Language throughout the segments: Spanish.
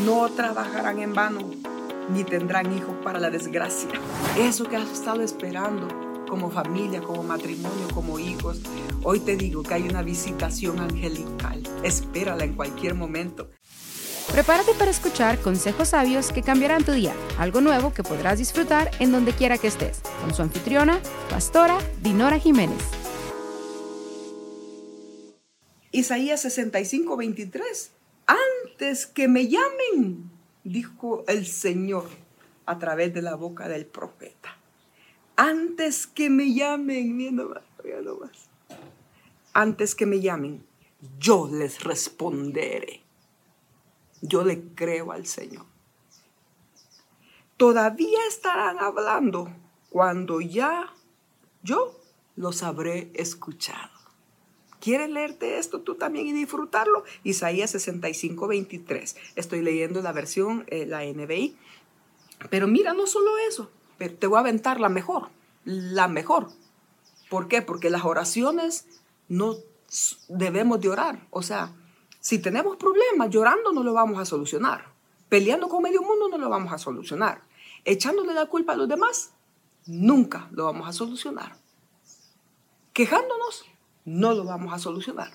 no trabajarán en vano, ni tendrán hijos para la desgracia. Eso que has estado esperando como familia, como matrimonio, como hijos, hoy te digo que hay una visitación angelical. Espérala en cualquier momento. Prepárate para escuchar consejos sabios que cambiarán tu día, algo nuevo que podrás disfrutar en donde quiera que estés, con su anfitriona, pastora Dinora Jiménez. Isaías 65, 23. Antes que me llamen, dijo el Señor a través de la boca del profeta. Antes que me llamen. Antes que me llamen, yo les responderé. Yo le creo al Señor. Todavía estarán hablando cuando ya yo los habré escuchado. ¿Quieres leerte esto tú también y disfrutarlo? Isaías 65, 23. Estoy leyendo la versión, eh, la NBI. Pero mira, no solo eso, pero te voy a aventar la mejor, la mejor. ¿Por qué? Porque las oraciones no debemos de orar. O sea, si tenemos problemas, llorando no lo vamos a solucionar. Peleando con medio mundo no lo vamos a solucionar. Echándole la culpa a los demás, nunca lo vamos a solucionar. Quejándonos, no lo vamos a solucionar.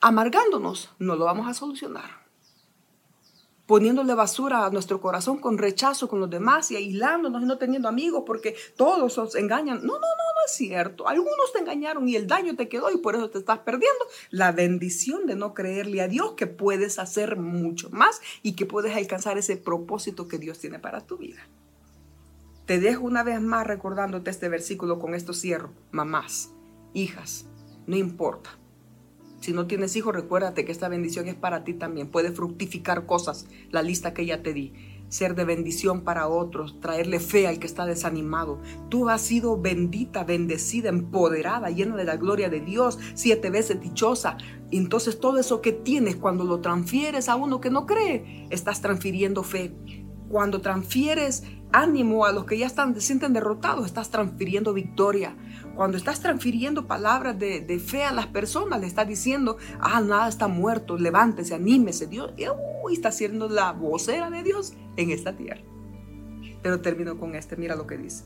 Amargándonos, no lo vamos a solucionar. Poniéndole basura a nuestro corazón con rechazo con los demás y aislándonos y no teniendo amigos porque todos nos engañan. No, no, no, no es cierto. Algunos te engañaron y el daño te quedó y por eso te estás perdiendo la bendición de no creerle a Dios que puedes hacer mucho más y que puedes alcanzar ese propósito que Dios tiene para tu vida. Te dejo una vez más recordándote este versículo con esto cierro. Mamás, hijas, no importa. Si no tienes hijos, recuérdate que esta bendición es para ti también. Puede fructificar cosas, la lista que ya te di. Ser de bendición para otros, traerle fe al que está desanimado. Tú has sido bendita, bendecida, empoderada, llena de la gloria de Dios, siete veces dichosa. Entonces todo eso que tienes, cuando lo transfieres a uno que no cree, estás transfiriendo fe. Cuando transfieres ánimo a los que ya están, se sienten derrotados, estás transfiriendo victoria. Cuando estás transfiriendo palabras de, fe a las personas, le estás diciendo, ah, nada está muerto, levántese, anímese. Dios está siendo la vocera de Dios en esta tierra. Pero termino con este, mira lo que dice.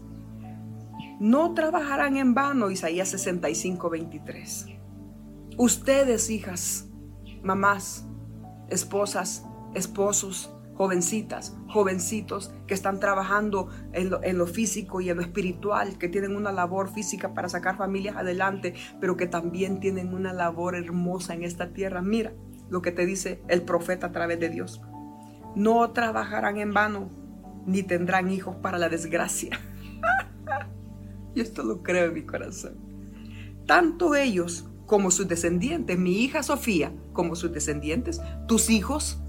No trabajarán en vano, Isaías 65, 23. Ustedes, hijas, mamás, esposas, esposos, jovencitas, jovencitos que están trabajando en lo, físico y en lo espiritual, que tienen una labor física para sacar familias adelante, pero que también tienen una labor hermosa en esta tierra. Mira lo que te dice el profeta a través de Dios. No trabajarán en vano, ni tendrán hijos para la desgracia. y esto lo creo en mi corazón. Tanto ellos como sus descendientes, mi hija Sofía, como sus descendientes, tus hijos,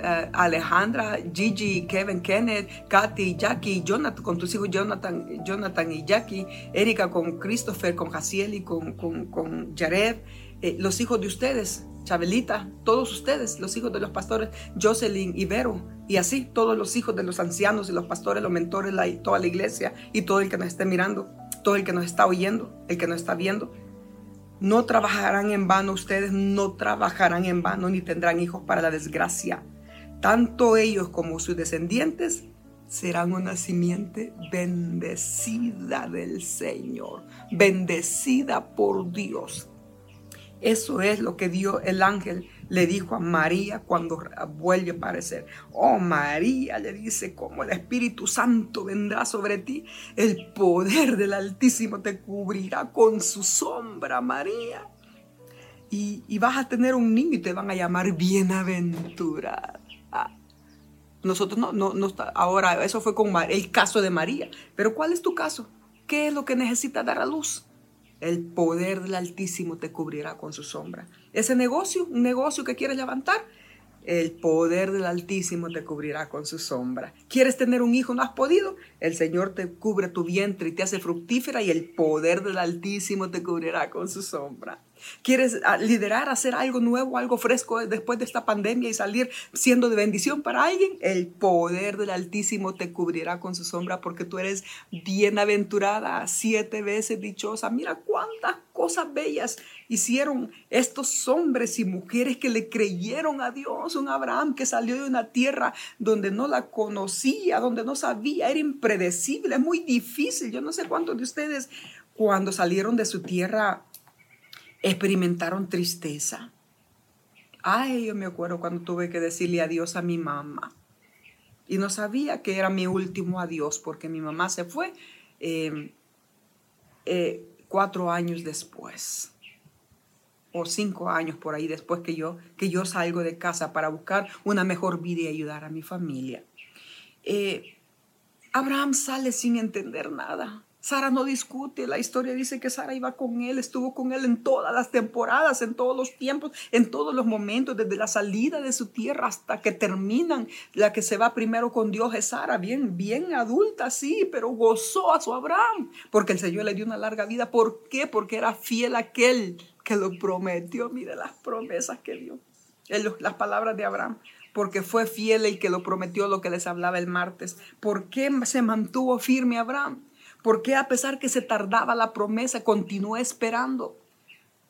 eh, Alejandra, Gigi, Kevin, Kenneth, Katy, Jackie, Jonathan, con tus hijos Jonathan, Jonathan y Jackie, Erika con Christopher, con Jaciel y con, con, Jared, eh, los hijos de ustedes, Chabelita, todos ustedes, los hijos de los pastores, Jocelyn y Vero, y así todos los hijos de los ancianos y los pastores, los mentores, toda la iglesia y todo el que nos esté mirando, todo el que nos está oyendo, el que nos está viendo. No trabajarán en vano ustedes, no trabajarán en vano ni tendrán hijos para la desgracia tanto ellos como sus descendientes serán una simiente bendecida del Señor, bendecida por Dios. Eso es lo que dio el ángel le dijo a María cuando vuelve a aparecer. Oh María, le dice, como el Espíritu Santo vendrá sobre ti, el poder del Altísimo te cubrirá con su sombra, María. Y, y vas a tener un niño y te van a llamar bienaventurada. Nosotros no, no, no, ahora eso fue con el caso de María. Pero ¿cuál es tu caso? ¿Qué es lo que necesita dar a luz? El poder del Altísimo te cubrirá con su sombra. Ese negocio, un negocio que quieres levantar, el poder del Altísimo te cubrirá con su sombra. ¿Quieres tener un hijo? ¿No has podido? El Señor te cubre tu vientre y te hace fructífera y el poder del Altísimo te cubrirá con su sombra. ¿Quieres ah, liderar, hacer algo nuevo, algo fresco después de esta pandemia y salir siendo de bendición para alguien? El poder del Altísimo te cubrirá con su sombra porque tú eres bienaventurada, siete veces dichosa. Mira cuántas cosas bellas hicieron estos hombres y mujeres que le creyeron a Dios. Un Abraham que salió de una tierra donde no la conocía, donde no sabía, era impredecible, muy difícil. Yo no sé cuántos de ustedes cuando salieron de su tierra experimentaron tristeza. Ay, yo me acuerdo cuando tuve que decirle adiós a mi mamá. Y no sabía que era mi último adiós porque mi mamá se fue em, eh, cuatro años después o cinco años por ahí después que yo, que yo salgo de casa para buscar una mejor vida y ayudar a mi familia. Eh, Abraham sale sin entender nada. Sara no discute, la historia dice que Sara iba con él, estuvo con él en todas las temporadas, en todos los tiempos, en todos los momentos, desde la salida de su tierra hasta que terminan. La que se va primero con Dios es Sara, bien, bien adulta, sí, pero gozó a su Abraham, porque el Señor le dio una larga vida. ¿Por qué? Porque era fiel aquel que lo prometió. Mire las promesas que dio, las palabras de Abraham porque fue fiel el que lo prometió, lo que les hablaba el martes. ¿Por qué se mantuvo firme Abraham? ¿Por qué a pesar que se tardaba la promesa, continuó esperando?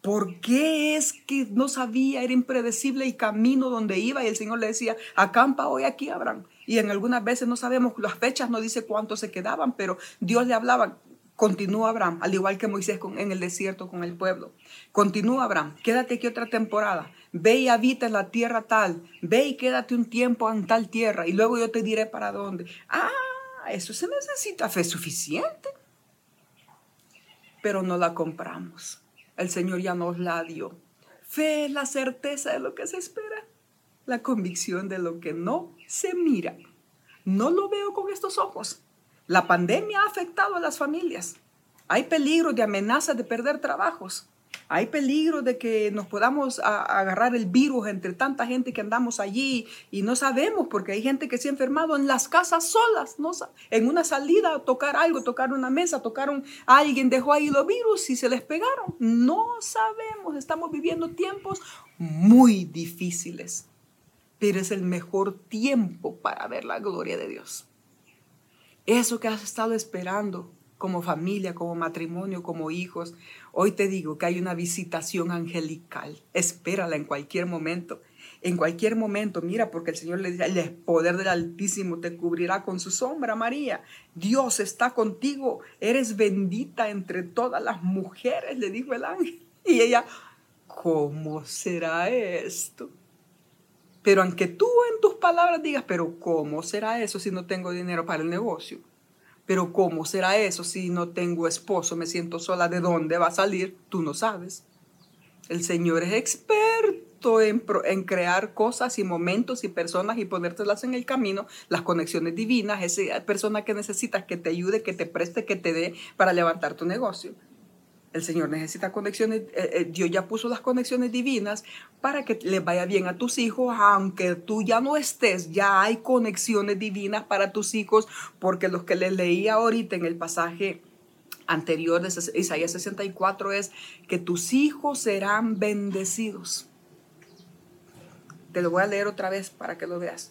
¿Por qué es que no sabía, era impredecible el camino donde iba y el Señor le decía, acampa hoy aquí, Abraham? Y en algunas veces no sabemos las fechas, no dice cuánto se quedaban, pero Dios le hablaba, continúa Abraham, al igual que Moisés en el desierto con el pueblo. Continúa Abraham, quédate aquí otra temporada, ve y habita en la tierra tal, ve y quédate un tiempo en tal tierra y luego yo te diré para dónde. Ah, eso se necesita fe suficiente. Pero no la compramos. El Señor ya nos la dio. Fe es la certeza de lo que se espera, la convicción de lo que no se mira. No lo veo con estos ojos. La pandemia ha afectado a las familias. Hay peligro de amenazas de perder trabajos. Hay peligro de que nos podamos agarrar el virus entre tanta gente que andamos allí y no sabemos porque hay gente que se ha enfermado en las casas solas, no, en una salida a tocar algo, tocar una mesa, tocaron a alguien, dejó ahí los virus y se les pegaron. No sabemos, estamos viviendo tiempos muy difíciles, pero es el mejor tiempo para ver la gloria de Dios. Eso que has estado esperando como familia, como matrimonio, como hijos. Hoy te digo que hay una visitación angelical. Espérala en cualquier momento. En cualquier momento, mira, porque el Señor le dice, el poder del Altísimo te cubrirá con su sombra, María. Dios está contigo. Eres bendita entre todas las mujeres, le dijo el ángel. Y ella, ¿cómo será esto? Pero aunque tú en tus palabras digas, pero ¿cómo será eso si no tengo dinero para el negocio? Pero ¿cómo será eso si no tengo esposo, me siento sola? ¿De dónde va a salir? Tú no sabes. El Señor es experto en, en, crear cosas y momentos y personas y ponértelas en el camino, las conexiones divinas, esa persona que necesitas que te ayude, que te preste, que te dé para levantar tu negocio. El Señor necesita conexiones, eh, eh, Dios ya puso las conexiones divinas para que les vaya bien a tus hijos, aunque tú ya no estés, ya hay conexiones divinas para tus hijos, porque los que les leía ahorita en el pasaje anterior de Isaías 64 es que tus hijos serán bendecidos. Te lo voy a leer otra vez para que lo veas.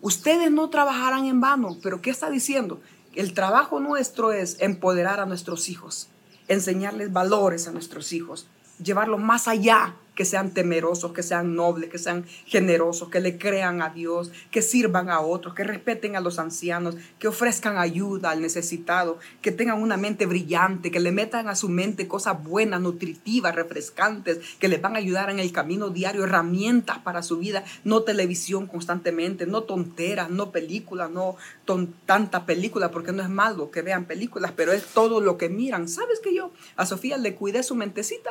Ustedes no trabajarán en vano, pero ¿qué está diciendo? El trabajo nuestro es empoderar a nuestros hijos enseñarles valores a nuestros hijos, llevarlos más allá que sean temerosos, que sean nobles, que sean generosos, que le crean a Dios, que sirvan a otros, que respeten a los ancianos, que ofrezcan ayuda al necesitado, que tengan una mente brillante, que le metan a su mente cosas buenas, nutritivas, refrescantes, que les van a ayudar en el camino diario, herramientas para su vida, no televisión constantemente, no tonteras, no películas, no tanta película, porque no es malo que vean películas, pero es todo lo que miran. ¿Sabes que yo a Sofía le cuidé su mentecita?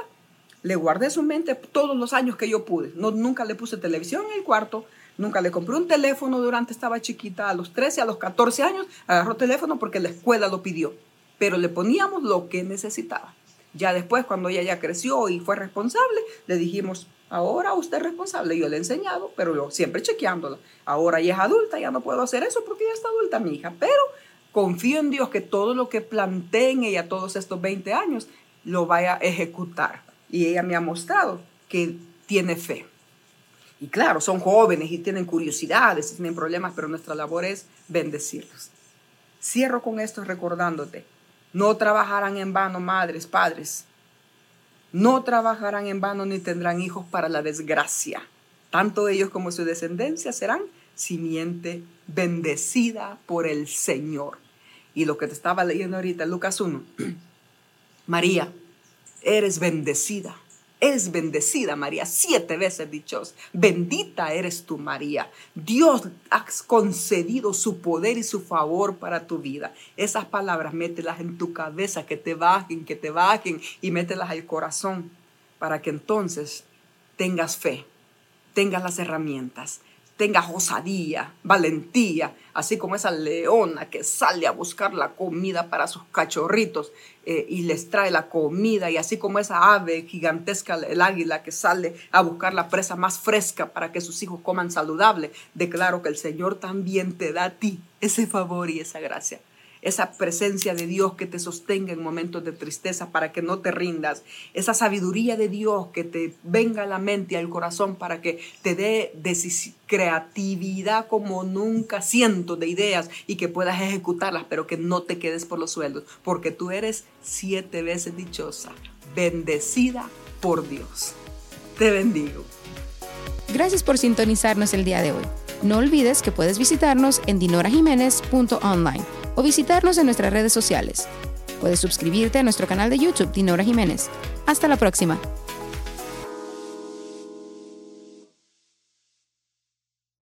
Le guardé su mente todos los años que yo pude. No, nunca le puse televisión en el cuarto, nunca le compré un teléfono durante estaba chiquita. A los 13, a los 14 años agarró teléfono porque la escuela lo pidió, pero le poníamos lo que necesitaba. Ya después, cuando ella ya creció y fue responsable, le dijimos, ahora usted es responsable. Yo le he enseñado, pero yo siempre chequeándola. Ahora ella es adulta, ya no puedo hacer eso porque ya está adulta mi hija, pero confío en Dios que todo lo que planté en ella todos estos 20 años lo vaya a ejecutar y ella me ha mostrado que tiene fe. Y claro, son jóvenes y tienen curiosidades y tienen problemas, pero nuestra labor es bendecirlos. Cierro con esto recordándote, no trabajarán en vano madres, padres. No trabajarán en vano ni tendrán hijos para la desgracia. Tanto ellos como su descendencia serán simiente bendecida por el Señor. Y lo que te estaba leyendo ahorita, Lucas 1, María, eres bendecida es bendecida María, siete veces dichos. Bendita eres tú María. Dios ha concedido su poder y su favor para tu vida. Esas palabras mételas en tu cabeza, que te bajen, que te bajen y mételas al corazón para que entonces tengas fe, tengas las herramientas tenga osadía, valentía, así como esa leona que sale a buscar la comida para sus cachorritos eh, y les trae la comida, y así como esa ave gigantesca, el águila que sale a buscar la presa más fresca para que sus hijos coman saludable, declaro que el Señor también te da a ti ese favor y esa gracia esa presencia de Dios que te sostenga en momentos de tristeza para que no te rindas, esa sabiduría de Dios que te venga a la mente y al corazón para que te dé creatividad como nunca, cientos de ideas y que puedas ejecutarlas, pero que no te quedes por los sueldos, porque tú eres siete veces dichosa, bendecida por Dios. Te bendigo. Gracias por sintonizarnos el día de hoy. No olvides que puedes visitarnos en dinorajiménez.online o visitarnos en nuestras redes sociales. Puedes suscribirte a nuestro canal de YouTube Dinora Jiménez. Hasta la próxima.